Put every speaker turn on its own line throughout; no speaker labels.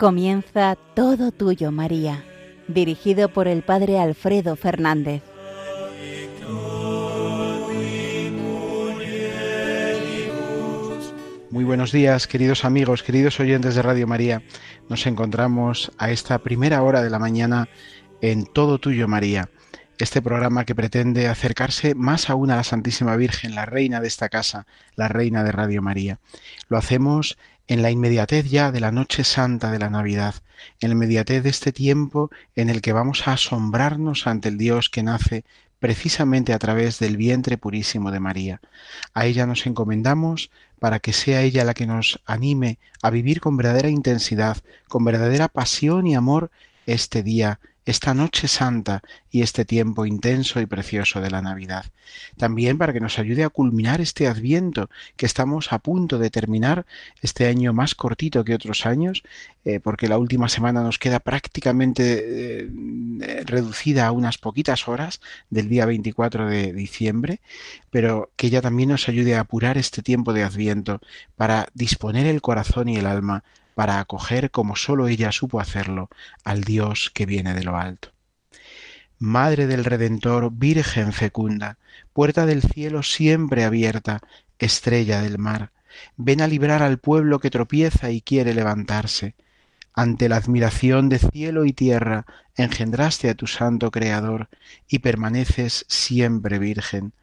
Comienza Todo Tuyo, María, dirigido por el Padre Alfredo Fernández.
Muy buenos días, queridos amigos, queridos oyentes de Radio María. Nos encontramos a esta primera hora de la mañana en Todo Tuyo, María este programa que pretende acercarse más aún a la Santísima Virgen, la reina de esta casa, la reina de Radio María. Lo hacemos en la inmediatez ya de la noche santa de la Navidad, en la inmediatez de este tiempo en el que vamos a asombrarnos ante el Dios que nace precisamente a través del vientre purísimo de María. A ella nos encomendamos para que sea ella la que nos anime a vivir con verdadera intensidad, con verdadera pasión y amor este día esta noche santa y este tiempo intenso y precioso de la Navidad. También para que nos ayude a culminar este adviento que estamos a punto de terminar, este año más cortito que otros años, eh, porque la última semana nos queda prácticamente eh, reducida a unas poquitas horas del día 24 de diciembre, pero que ella también nos ayude a apurar este tiempo de adviento para disponer el corazón y el alma para acoger como sólo ella supo hacerlo al Dios que viene de lo alto. Madre del Redentor, Virgen fecunda, puerta del cielo siempre abierta, estrella del mar, ven a librar al pueblo que tropieza y quiere levantarse. Ante la admiración de cielo y tierra, engendraste a tu santo Creador y permaneces siempre virgen.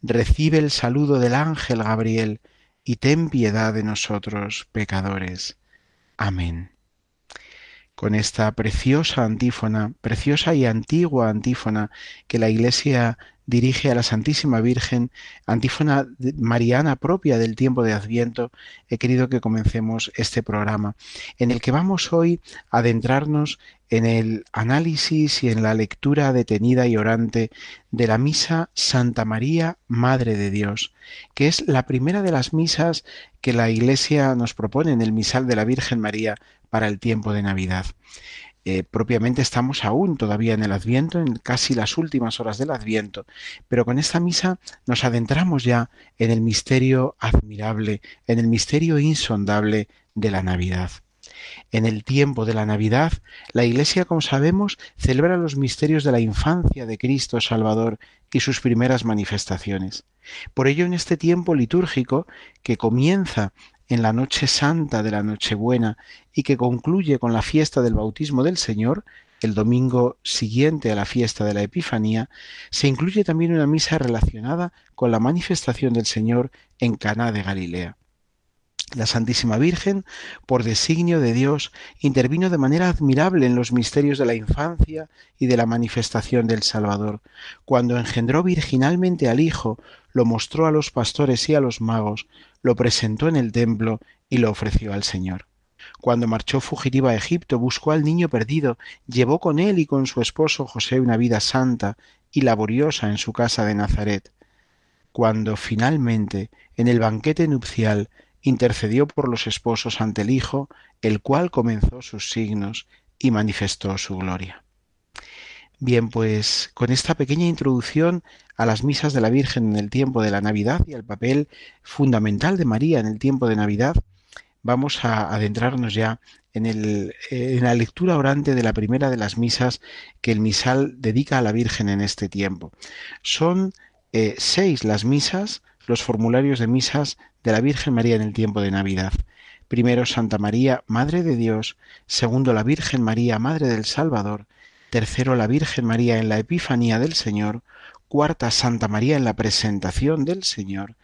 Recibe el saludo del ángel Gabriel y ten piedad de nosotros, pecadores. Amén. Con esta preciosa antífona, preciosa y antigua antífona que la Iglesia dirige a la Santísima Virgen, antífona mariana propia del tiempo de Adviento, he querido que comencemos este programa, en el que vamos hoy a adentrarnos en el análisis y en la lectura detenida y orante de la misa Santa María, Madre de Dios, que es la primera de las misas que la Iglesia nos propone en el misal de la Virgen María para el tiempo de Navidad. Eh, propiamente estamos aún todavía en el Adviento, en casi las últimas horas del Adviento, pero con esta misa nos adentramos ya en el misterio admirable, en el misterio insondable de la Navidad. En el tiempo de la Navidad, la Iglesia, como sabemos, celebra los misterios de la infancia de Cristo Salvador y sus primeras manifestaciones. Por ello, en este tiempo litúrgico, que comienza en la noche santa de la Nochebuena y que concluye con la fiesta del bautismo del Señor, el domingo siguiente a la fiesta de la Epifanía, se incluye también una misa relacionada con la manifestación del Señor en Caná de Galilea. La Santísima Virgen, por designio de Dios, intervino de manera admirable en los misterios de la infancia y de la manifestación del Salvador. Cuando engendró virginalmente al Hijo, lo mostró a los pastores y a los magos, lo presentó en el templo y lo ofreció al Señor. Cuando marchó fugitiva a Egipto, buscó al niño perdido, llevó con él y con su esposo José una vida santa y laboriosa en su casa de Nazaret. Cuando finalmente, en el banquete nupcial, intercedió por los esposos ante el Hijo, el cual comenzó sus signos y manifestó su gloria. Bien, pues con esta pequeña introducción a las misas de la Virgen en el tiempo de la Navidad y al papel fundamental de María en el tiempo de Navidad, vamos a adentrarnos ya en, el, en la lectura orante de la primera de las misas que el misal dedica a la Virgen en este tiempo. Son eh, seis las misas, los formularios de misas de la Virgen María en el tiempo de Navidad. Primero Santa María, Madre de Dios, segundo la Virgen María, Madre del Salvador, tercero la Virgen María en la Epifanía del Señor, cuarta Santa María en la presentación del Señor,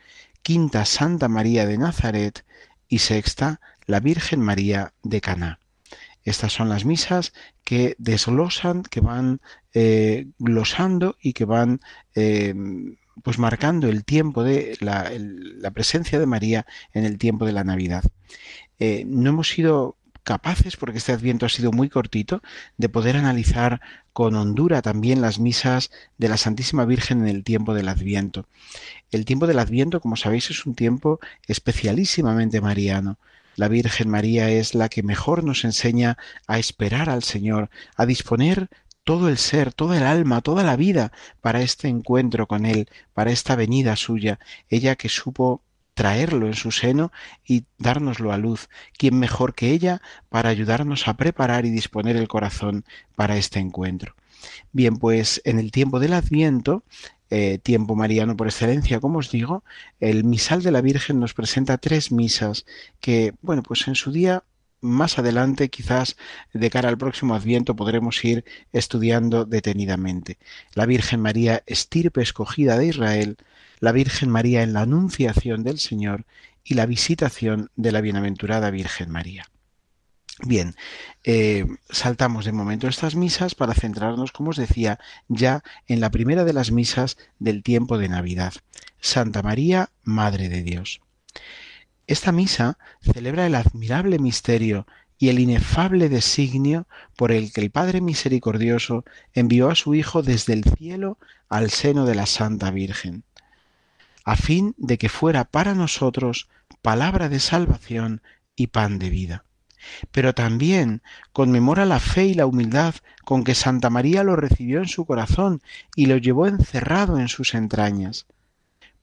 quinta Santa María de Nazaret. Y sexta la Virgen María de Caná. Estas son las misas que desglosan, que van eh, glosando y que van eh, pues marcando el tiempo de la, la, presencia de María en el tiempo de la Navidad. Eh, no hemos sido capaces, porque este adviento ha sido muy cortito, de poder analizar con hondura también las misas de la Santísima Virgen en el tiempo del adviento. El tiempo del adviento, como sabéis, es un tiempo especialísimamente mariano. La Virgen María es la que mejor nos enseña a esperar al Señor, a disponer todo el ser, toda el alma, toda la vida para este encuentro con Él, para esta venida suya, ella que supo traerlo en su seno y dárnoslo a luz. ¿Quién mejor que ella para ayudarnos a preparar y disponer el corazón para este encuentro? Bien, pues en el tiempo del Adviento, eh, tiempo mariano por excelencia, como os digo, el misal de la Virgen nos presenta tres misas que, bueno, pues en su día más adelante, quizás de cara al próximo Adviento, podremos ir estudiando detenidamente. La Virgen María, estirpe escogida de Israel, la Virgen María en la Anunciación del Señor y la visitación de la Bienaventurada Virgen María. Bien, eh, saltamos de momento estas misas para centrarnos, como os decía, ya en la primera de las misas del tiempo de Navidad, Santa María, Madre de Dios. Esta misa celebra el admirable misterio y el inefable designio por el que el Padre Misericordioso envió a su Hijo desde el cielo al seno de la Santa Virgen, a fin de que fuera para nosotros palabra de salvación y pan de vida. Pero también conmemora la fe y la humildad con que Santa María lo recibió en su corazón y lo llevó encerrado en sus entrañas.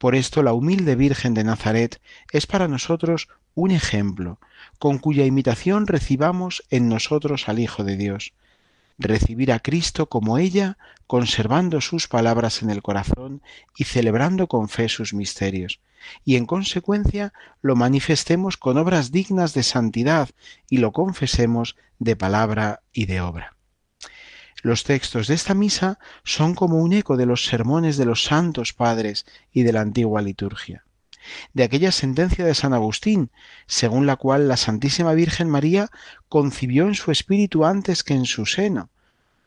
Por esto la humilde Virgen de Nazaret es para nosotros un ejemplo, con cuya imitación recibamos en nosotros al Hijo de Dios. Recibir a Cristo como ella, conservando sus palabras en el corazón y celebrando con fe sus misterios, y en consecuencia lo manifestemos con obras dignas de santidad y lo confesemos de palabra y de obra. Los textos de esta misa son como un eco de los sermones de los santos padres y de la antigua liturgia. De aquella sentencia de San Agustín, según la cual la Santísima Virgen María concibió en su espíritu antes que en su seno,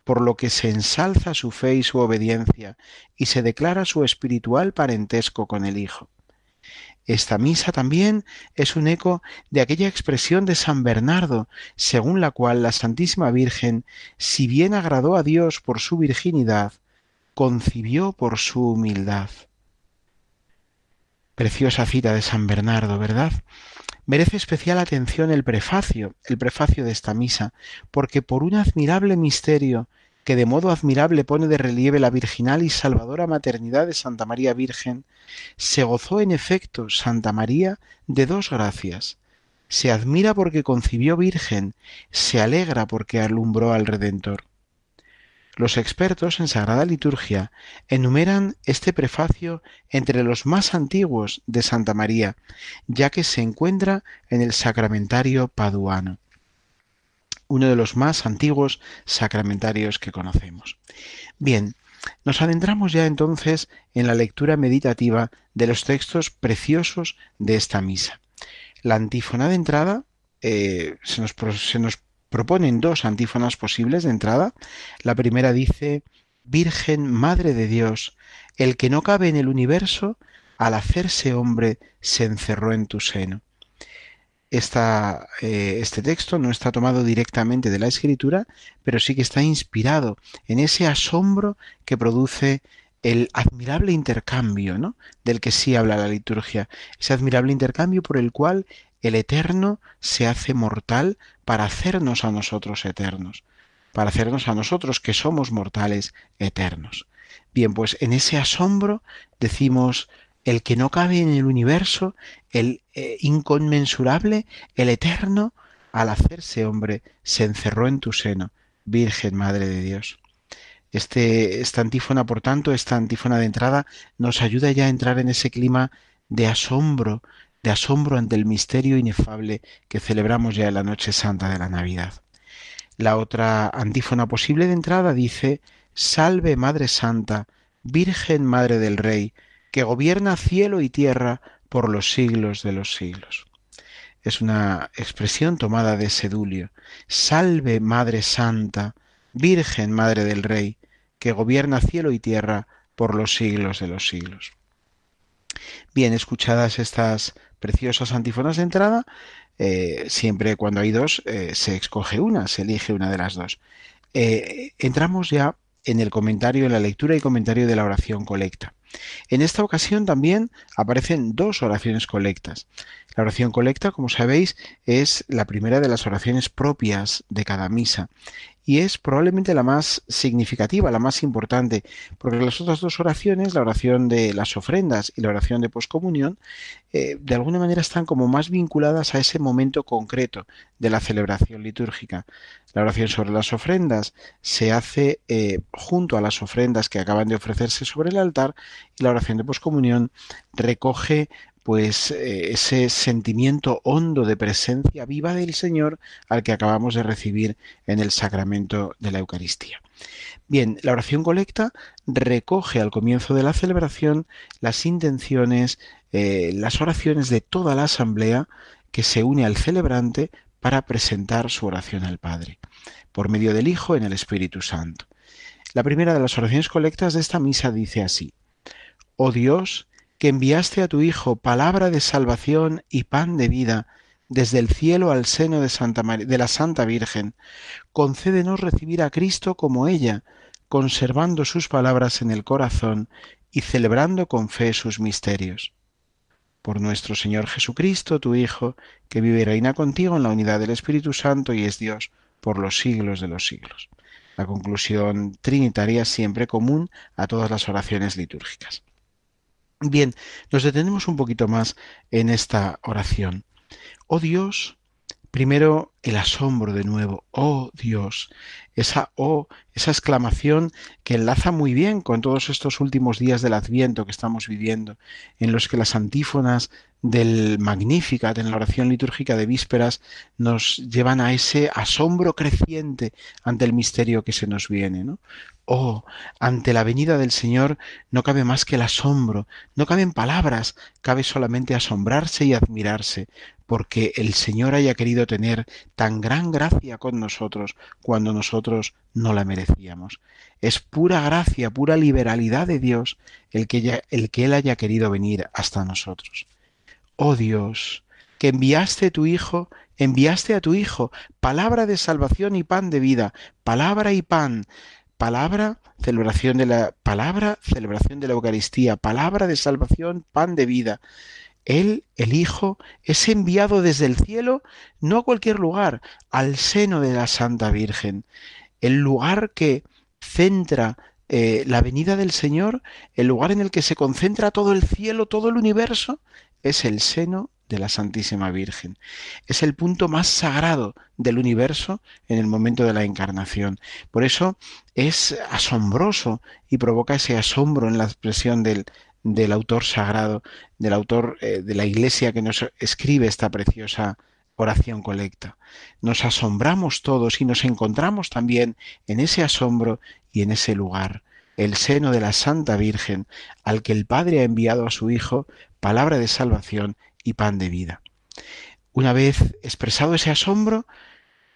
por lo que se ensalza su fe y su obediencia y se declara su espiritual parentesco con el Hijo. Esta misa también es un eco de aquella expresión de San Bernardo, según la cual la Santísima Virgen, si bien agradó a Dios por su virginidad, concibió por su humildad. Preciosa cita de San Bernardo, ¿verdad? Merece especial atención el prefacio, el prefacio de esta misa, porque por un admirable misterio que de modo admirable pone de relieve la virginal y salvadora maternidad de Santa María Virgen, se gozó en efecto Santa María de dos gracias. Se admira porque concibió virgen, se alegra porque alumbró al Redentor. Los expertos en Sagrada Liturgia enumeran este prefacio entre los más antiguos de Santa María, ya que se encuentra en el Sacramentario paduano uno de los más antiguos sacramentarios que conocemos. Bien, nos adentramos ya entonces en la lectura meditativa de los textos preciosos de esta misa. La antífona de entrada, eh, se, nos, se nos proponen dos antífonas posibles de entrada. La primera dice, Virgen Madre de Dios, el que no cabe en el universo, al hacerse hombre, se encerró en tu seno. Eh, este texto no está tomado directamente de la escritura, pero sí que está inspirado en ese asombro que produce el admirable intercambio, ¿no? Del que sí habla la liturgia, ese admirable intercambio por el cual el eterno se hace mortal para hacernos a nosotros eternos, para hacernos a nosotros que somos mortales eternos. Bien, pues en ese asombro decimos, el que no cabe en el universo, el eh, inconmensurable, el eterno, al hacerse hombre, se encerró en tu seno, Virgen Madre de Dios. Este, esta antífona, por tanto, esta antífona de entrada, nos ayuda ya a entrar en ese clima de asombro, de asombro ante el misterio inefable que celebramos ya en la noche santa de la Navidad. La otra antífona posible de entrada dice, Salve Madre Santa, Virgen Madre del Rey, que gobierna cielo y tierra por los siglos de los siglos. Es una expresión tomada de Sedulio. Salve Madre Santa, Virgen Madre del Rey, que gobierna cielo y tierra por los siglos de los siglos. Bien, escuchadas estas preciosas antífonas de entrada, eh, siempre cuando hay dos eh, se escoge una, se elige una de las dos. Eh, entramos ya en el comentario, en la lectura y comentario de la oración colecta. En esta ocasión también aparecen dos oraciones colectas. La oración colecta, como sabéis, es la primera de las oraciones propias de cada misa y es probablemente la más significativa, la más importante, porque las otras dos oraciones, la oración de las ofrendas y la oración de poscomunión, eh, de alguna manera están como más vinculadas a ese momento concreto de la celebración litúrgica. La oración sobre las ofrendas se hace eh, junto a las ofrendas que acaban de ofrecerse sobre el altar y la oración de poscomunión recoge pues eh, ese sentimiento hondo de presencia viva del Señor al que acabamos de recibir en el sacramento de la Eucaristía. Bien, la oración colecta recoge al comienzo de la celebración las intenciones, eh, las oraciones de toda la asamblea que se une al celebrante para presentar su oración al Padre, por medio del Hijo en el Espíritu Santo. La primera de las oraciones colectas de esta misa dice así, Oh Dios, que enviaste a tu Hijo palabra de salvación y pan de vida desde el cielo al seno de, Santa de la Santa Virgen, concédenos recibir a Cristo como ella, conservando sus palabras en el corazón y celebrando con fe sus misterios. Por nuestro Señor Jesucristo, tu Hijo, que vive y reina contigo en la unidad del Espíritu Santo y es Dios por los siglos de los siglos. La conclusión trinitaria siempre común a todas las oraciones litúrgicas. Bien, nos detenemos un poquito más en esta oración. Oh Dios, primero el asombro de nuevo. Oh Dios, esa oh, esa exclamación que enlaza muy bien con todos estos últimos días del Adviento que estamos viviendo, en los que las antífonas del Magnificat en la oración litúrgica de vísperas nos llevan a ese asombro creciente ante el misterio que se nos viene. ¿no? Oh, ante la venida del Señor no cabe más que el asombro, no caben palabras, cabe solamente asombrarse y admirarse, porque el Señor haya querido tener tan gran gracia con nosotros cuando nosotros no la merecíamos. Es pura gracia, pura liberalidad de Dios el que, el que Él haya querido venir hasta nosotros. Oh Dios, que enviaste tu Hijo, enviaste a tu Hijo, palabra de salvación y pan de vida, palabra y pan, palabra, celebración de la palabra, celebración de la Eucaristía, palabra de salvación, pan de vida. Él, el Hijo, es enviado desde el cielo, no a cualquier lugar, al seno de la Santa Virgen, el lugar que centra eh, la venida del Señor, el lugar en el que se concentra todo el cielo, todo el universo, es el seno de la Santísima Virgen. Es el punto más sagrado del universo en el momento de la encarnación. Por eso es asombroso y provoca ese asombro en la expresión del, del autor sagrado, del autor eh, de la iglesia que nos escribe esta preciosa oración colecta. Nos asombramos todos y nos encontramos también en ese asombro y en ese lugar, el seno de la Santa Virgen, al que el Padre ha enviado a su Hijo palabra de salvación y pan de vida. Una vez expresado ese asombro,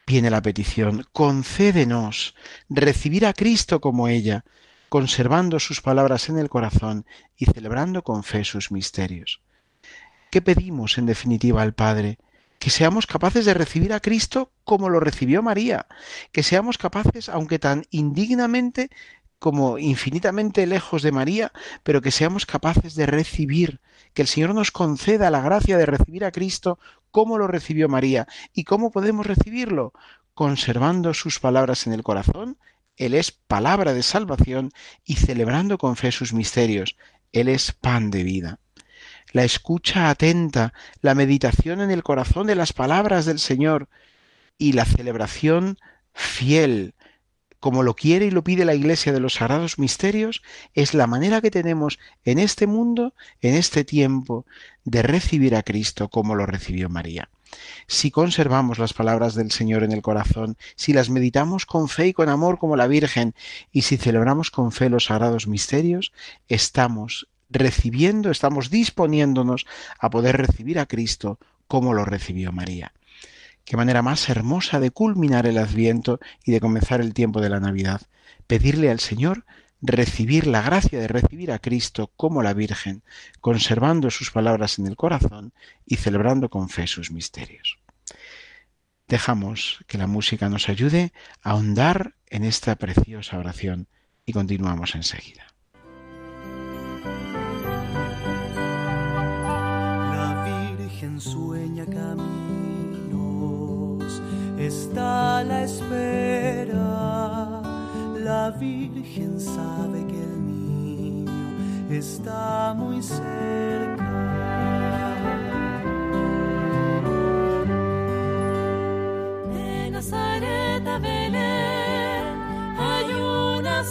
viene la petición, concédenos recibir a Cristo como ella, conservando sus palabras en el corazón y celebrando con fe sus misterios. ¿Qué pedimos en definitiva al Padre? Que seamos capaces de recibir a Cristo como lo recibió María, que seamos capaces, aunque tan indignamente como infinitamente lejos de María, pero que seamos capaces de recibir, que el Señor nos conceda la gracia de recibir a Cristo como lo recibió María. ¿Y cómo podemos recibirlo? Conservando sus palabras en el corazón él es palabra de salvación y celebrando con fe sus misterios. Él es pan de vida. La escucha atenta, la meditación en el corazón de las palabras del Señor y la celebración fiel, como lo quiere y lo pide la Iglesia de los Sagrados Misterios, es la manera que tenemos en este mundo, en este tiempo, de recibir a Cristo como lo recibió María. Si conservamos las palabras del Señor en el corazón, si las meditamos con fe y con amor como la Virgen, y si celebramos con fe los sagrados misterios, estamos recibiendo, estamos disponiéndonos a poder recibir a Cristo como lo recibió María. Qué manera más hermosa de culminar el adviento y de comenzar el tiempo de la Navidad. Pedirle al Señor recibir la gracia de recibir a Cristo como la Virgen, conservando sus palabras en el corazón y celebrando con fe sus misterios. Dejamos que la música nos ayude a ahondar en esta preciosa oración y continuamos enseguida.
La Virgen sueña caminos, está la espera la Virgen sabe que el niño está muy cerca.
De Nazaret a Belén hay una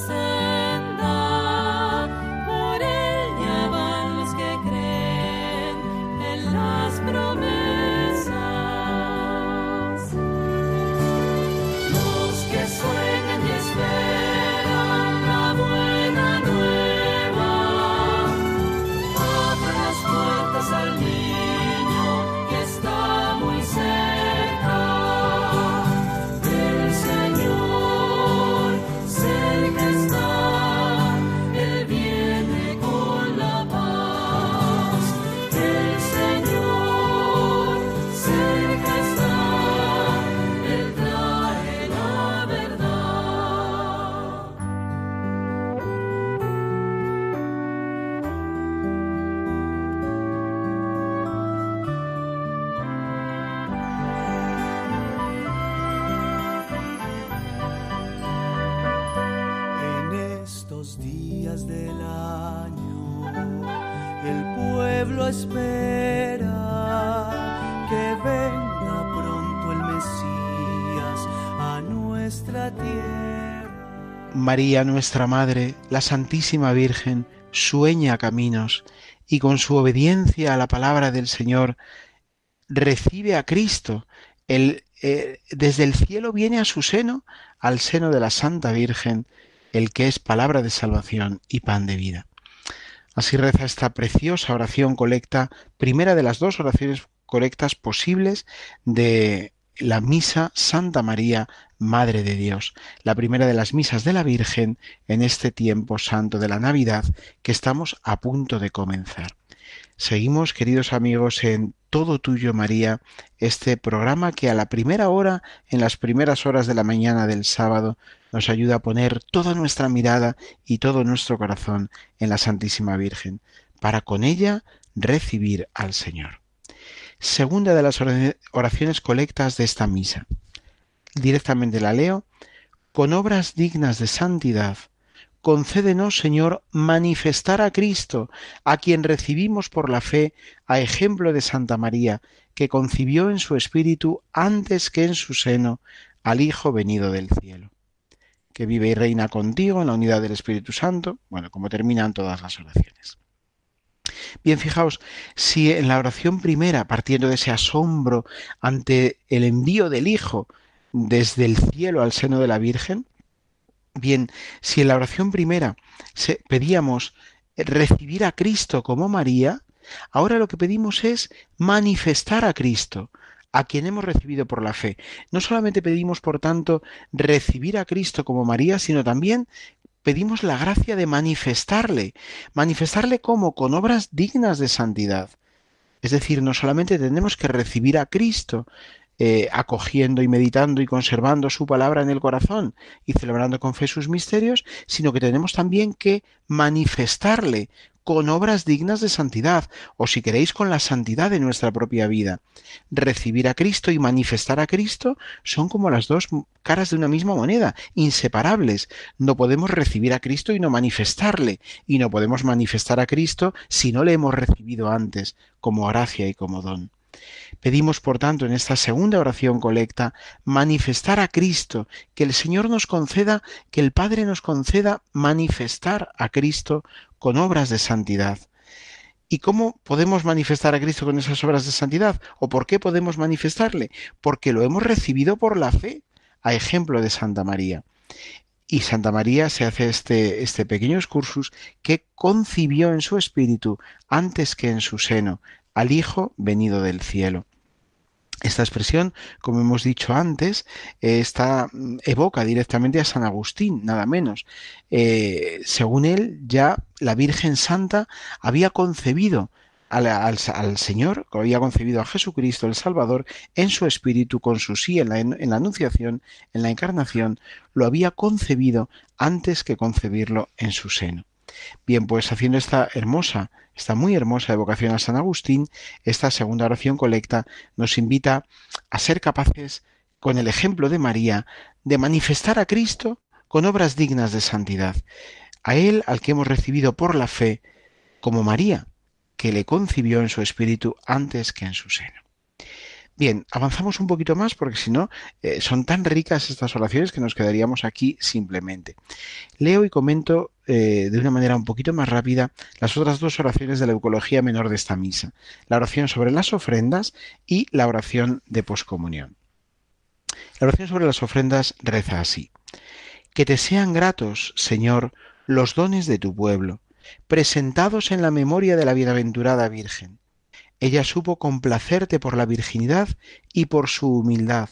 María, nuestra Madre, la Santísima Virgen, sueña caminos y con su obediencia a la palabra del Señor recibe a Cristo. El, eh, desde el cielo viene a su seno, al seno de la Santa Virgen, el que es palabra de salvación y pan de vida. Así reza esta preciosa oración colecta, primera de las dos oraciones colectas posibles de la misa Santa María, Madre de Dios, la primera de las misas de la Virgen en este tiempo santo de la Navidad que estamos a punto de comenzar. Seguimos, queridos amigos, en Todo Tuyo María, este programa que a la primera hora, en las primeras horas de la mañana del sábado, nos ayuda a poner toda nuestra mirada y todo nuestro corazón en la Santísima Virgen, para con ella recibir al Señor. Segunda de las oraciones colectas de esta misa. Directamente la leo. Con obras dignas de santidad, concédenos, Señor, manifestar a Cristo, a quien recibimos por la fe, a ejemplo de Santa María, que concibió en su espíritu antes que en su seno al Hijo venido del cielo, que vive y reina contigo en la unidad del Espíritu Santo, bueno, como terminan todas las oraciones. Bien, fijaos, si en la oración primera, partiendo de ese asombro ante el envío del Hijo desde el cielo al seno de la Virgen, Bien, si en la oración primera pedíamos recibir a Cristo como María, ahora lo que pedimos es manifestar a Cristo, a quien hemos recibido por la fe. No solamente pedimos, por tanto, recibir a Cristo como María, sino también pedimos la gracia de manifestarle. ¿Manifestarle cómo? Con obras dignas de santidad. Es decir, no solamente tenemos que recibir a Cristo, eh, acogiendo y meditando y conservando su palabra en el corazón y celebrando con fe sus misterios, sino que tenemos también que manifestarle con obras dignas de santidad, o si queréis, con la santidad de nuestra propia vida. Recibir a Cristo y manifestar a Cristo son como las dos caras de una misma moneda, inseparables. No podemos recibir a Cristo y no manifestarle, y no podemos manifestar a Cristo si no le hemos recibido antes, como gracia y como don. Pedimos, por tanto, en esta segunda oración colecta, manifestar a Cristo, que el Señor nos conceda, que el Padre nos conceda manifestar a Cristo con obras de santidad. ¿Y cómo podemos manifestar a Cristo con esas obras de santidad? ¿O por qué podemos manifestarle? Porque lo hemos recibido por la fe, a ejemplo de Santa María. Y Santa María se hace este, este pequeño excursus que concibió en su espíritu antes que en su seno al Hijo venido del cielo. Esta expresión, como hemos dicho antes, eh, está, evoca directamente a San Agustín, nada menos. Eh, según él, ya la Virgen Santa había concebido al, Señor, había concebido a Jesucristo el Salvador en su espíritu, con su sí en la, en la anunciación, en la encarnación, lo había concebido antes que concebirlo en su seno. Bien, pues haciendo esta hermosa, esta muy hermosa evocación a San Agustín, esta segunda oración colecta nos invita a ser capaces, con el ejemplo de María, de manifestar a Cristo con obras dignas de santidad. A Él al que hemos recibido por la fe, como María, que le concibió en su espíritu antes que en su seno. Bien, avanzamos un poquito más porque si no, eh, son tan ricas estas oraciones que nos quedaríamos aquí simplemente. Leo y comento eh, de una manera un poquito más rápida las otras dos oraciones de la Eucología Menor de esta misa, la oración sobre las ofrendas y la oración de poscomunión. La oración sobre las ofrendas reza así. Que te sean gratos, Señor, los dones de tu pueblo, presentados en la memoria de la bienaventurada Virgen ella supo complacerte por la virginidad y por su humildad.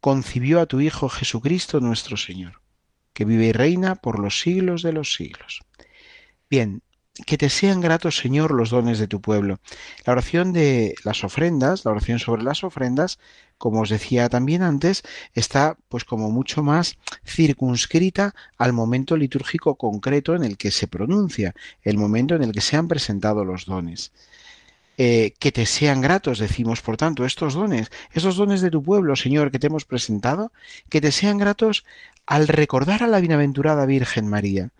Concibió a tu Hijo Jesucristo nuestro Señor, que vive y reina por los siglos de los siglos. Bien, que te sean gratos, Señor, los dones de tu pueblo. La oración de las ofrendas, la oración sobre las ofrendas, como os decía también antes, está pues como mucho más circunscrita al momento litúrgico concreto en el que se pronuncia, el momento en el que se han presentado los dones. Eh, que te sean gratos, decimos, por tanto, estos dones, estos dones de tu pueblo, Señor, que te hemos presentado, que te sean gratos al recordar a la bienaventurada Virgen María.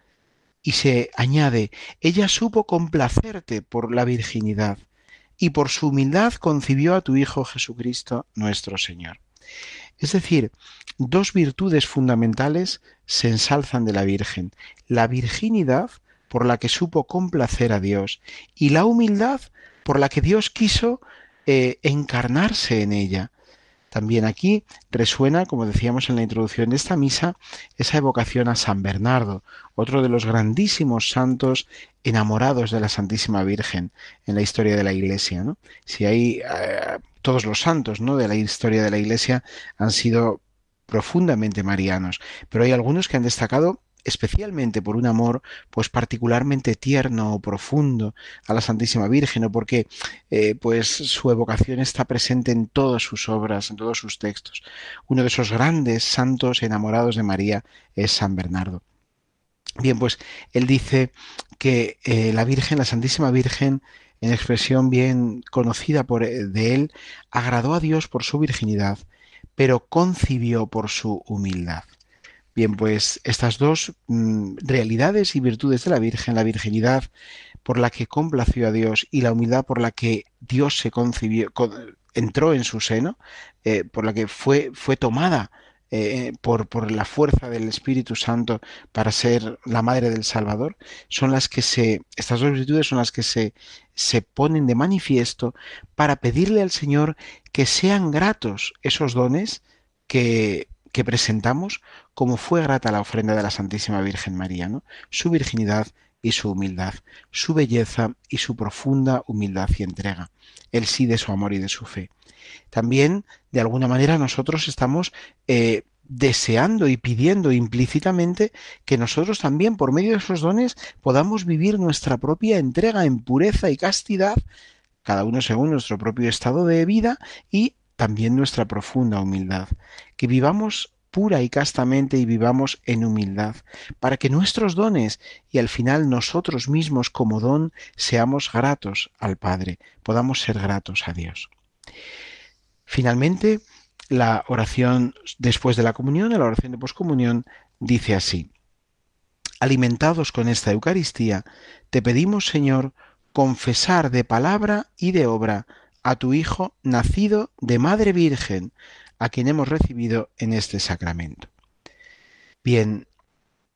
Y se añade, ella supo complacerte por la virginidad y por su humildad concibió a tu Hijo Jesucristo nuestro Señor. Es decir, dos virtudes fundamentales se ensalzan de la Virgen, la virginidad por la que supo complacer a Dios y la humildad por la que Dios quiso eh, encarnarse en ella. También aquí resuena, como decíamos en la introducción de esta misa, esa evocación a San Bernardo, otro de los grandísimos santos enamorados de la Santísima Virgen en la historia de la Iglesia. Si hay eh, todos los santos ¿no? de la historia de la Iglesia han sido profundamente marianos, pero hay algunos que han destacado especialmente por un amor pues particularmente tierno o profundo a la Santísima Virgen o porque eh, pues su evocación está presente en todas sus obras, en todos sus textos. Uno de esos grandes santos enamorados de María es San Bernardo. Bien, pues él dice que eh, la Virgen, la Santísima Virgen, en expresión bien conocida por, eh, de él, agradó a Dios por su virginidad, pero concibió por su humildad. Bien, pues estas dos mm, realidades y virtudes de la Virgen, la virginidad por la que complació a Dios y la humildad por la que Dios se concibió, entró en su seno, eh, por la que fue, fue tomada eh, por, por, la fuerza del Espíritu Santo para ser la madre del Salvador, son las que se, estas dos virtudes son las que se, se ponen de manifiesto para pedirle al Señor que sean gratos esos dones que que presentamos como fue grata la ofrenda de la Santísima Virgen María, su virginidad y su humildad, su belleza y su profunda humildad y entrega, el sí de su amor y de su fe. También, de alguna manera, nosotros estamos eh, deseando y pidiendo implícitamente que nosotros también, por medio de esos dones, podamos vivir nuestra propia entrega en pureza y castidad, cada uno según nuestro propio estado de vida y también nuestra profunda humildad, que vivamos pura y castamente y vivamos en humildad, para que nuestros dones y al final nosotros mismos como don seamos gratos al Padre, podamos ser gratos a Dios. Finalmente, la oración después de la comunión, la oración de poscomunión, dice así, Alimentados con esta Eucaristía, te pedimos, Señor, confesar de palabra y de obra a tu Hijo nacido de Madre Virgen, a quien hemos recibido en este sacramento. Bien,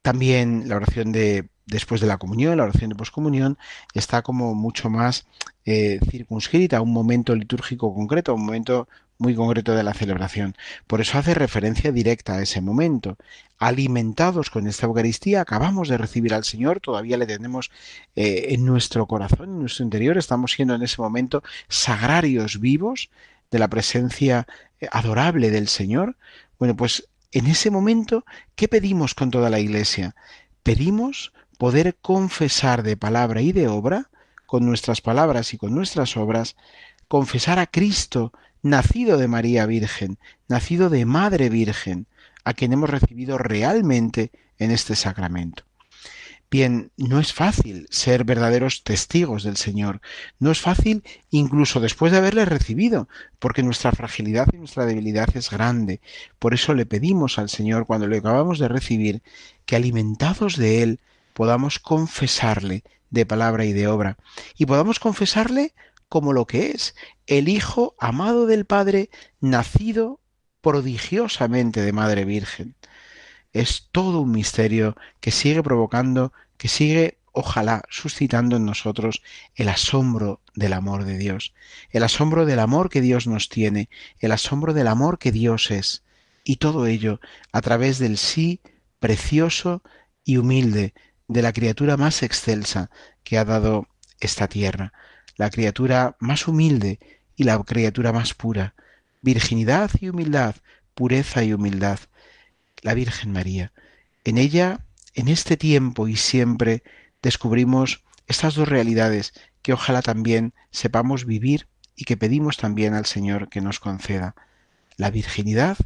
también la oración de después de la comunión, la oración de poscomunión, está como mucho más eh, circunscrita a un momento litúrgico concreto, a un momento muy concreto de la celebración. Por eso hace referencia directa a ese momento. Alimentados con esta Eucaristía, acabamos de recibir al Señor, todavía le tenemos eh, en nuestro corazón, en nuestro interior, estamos siendo en ese momento sagrarios vivos de la presencia eh, adorable del Señor. Bueno, pues en ese momento, ¿qué pedimos con toda la Iglesia? Pedimos poder confesar de palabra y de obra, con nuestras palabras y con nuestras obras, confesar a Cristo, nacido de María Virgen, nacido de Madre Virgen, a quien hemos recibido realmente en este sacramento. Bien, no es fácil ser verdaderos testigos del Señor. No es fácil incluso después de haberle recibido, porque nuestra fragilidad y nuestra debilidad es grande. Por eso le pedimos al Señor, cuando le acabamos de recibir, que alimentados de Él podamos confesarle de palabra y de obra, y podamos confesarle como lo que es, el Hijo amado del Padre, nacido prodigiosamente de Madre Virgen. Es todo un misterio que sigue provocando, que sigue, ojalá, suscitando en nosotros el asombro del amor de Dios, el asombro del amor que Dios nos tiene, el asombro del amor que Dios es, y todo ello a través del sí precioso y humilde de la criatura más excelsa que ha dado esta tierra, la criatura más humilde y la criatura más pura, virginidad y humildad, pureza y humildad, la Virgen María. En ella, en este tiempo y siempre, descubrimos estas dos realidades que ojalá también sepamos vivir y que pedimos también al Señor que nos conceda. La virginidad,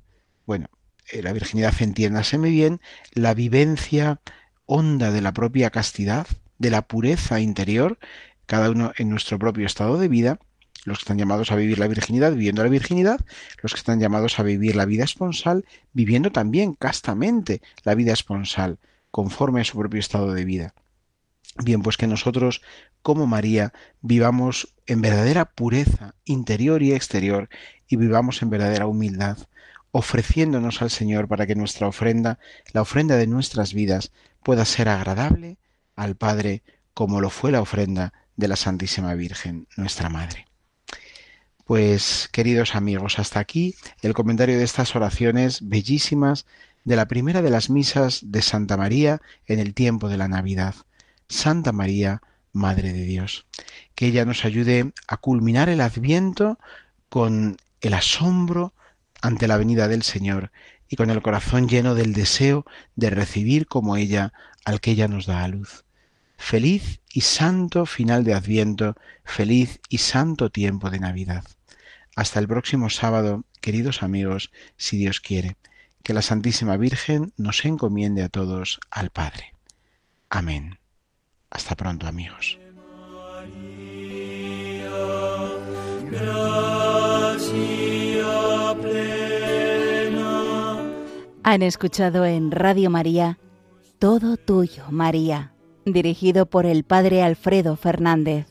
bueno, eh, la virginidad entiéndaseme bien, la vivencia honda de la propia castidad, de la pureza interior, cada uno en nuestro propio estado de vida, los que están llamados a vivir la virginidad viviendo la virginidad, los que están llamados a vivir la vida esponsal viviendo también castamente la vida esponsal, conforme a su propio estado de vida. Bien, pues que nosotros, como María, vivamos en verdadera pureza interior y exterior y vivamos en verdadera humildad, ofreciéndonos al Señor para que nuestra ofrenda, la ofrenda de nuestras vidas, pueda ser agradable al Padre como lo fue la ofrenda de la Santísima Virgen, nuestra Madre. Pues queridos amigos, hasta aquí el comentario de estas oraciones bellísimas de la primera de las misas de Santa María en el tiempo de la Navidad. Santa María, Madre de Dios. Que ella nos ayude a culminar el adviento con el asombro ante la venida del Señor y con el corazón lleno del deseo de recibir como ella al que ella nos da a luz. Feliz y santo final de adviento, feliz y santo tiempo de Navidad. Hasta el próximo sábado, queridos amigos, si Dios quiere, que la Santísima Virgen nos encomiende a todos al Padre. Amén. Hasta pronto, amigos.
Han escuchado en Radio María Todo Tuyo, María, dirigido por el padre Alfredo Fernández.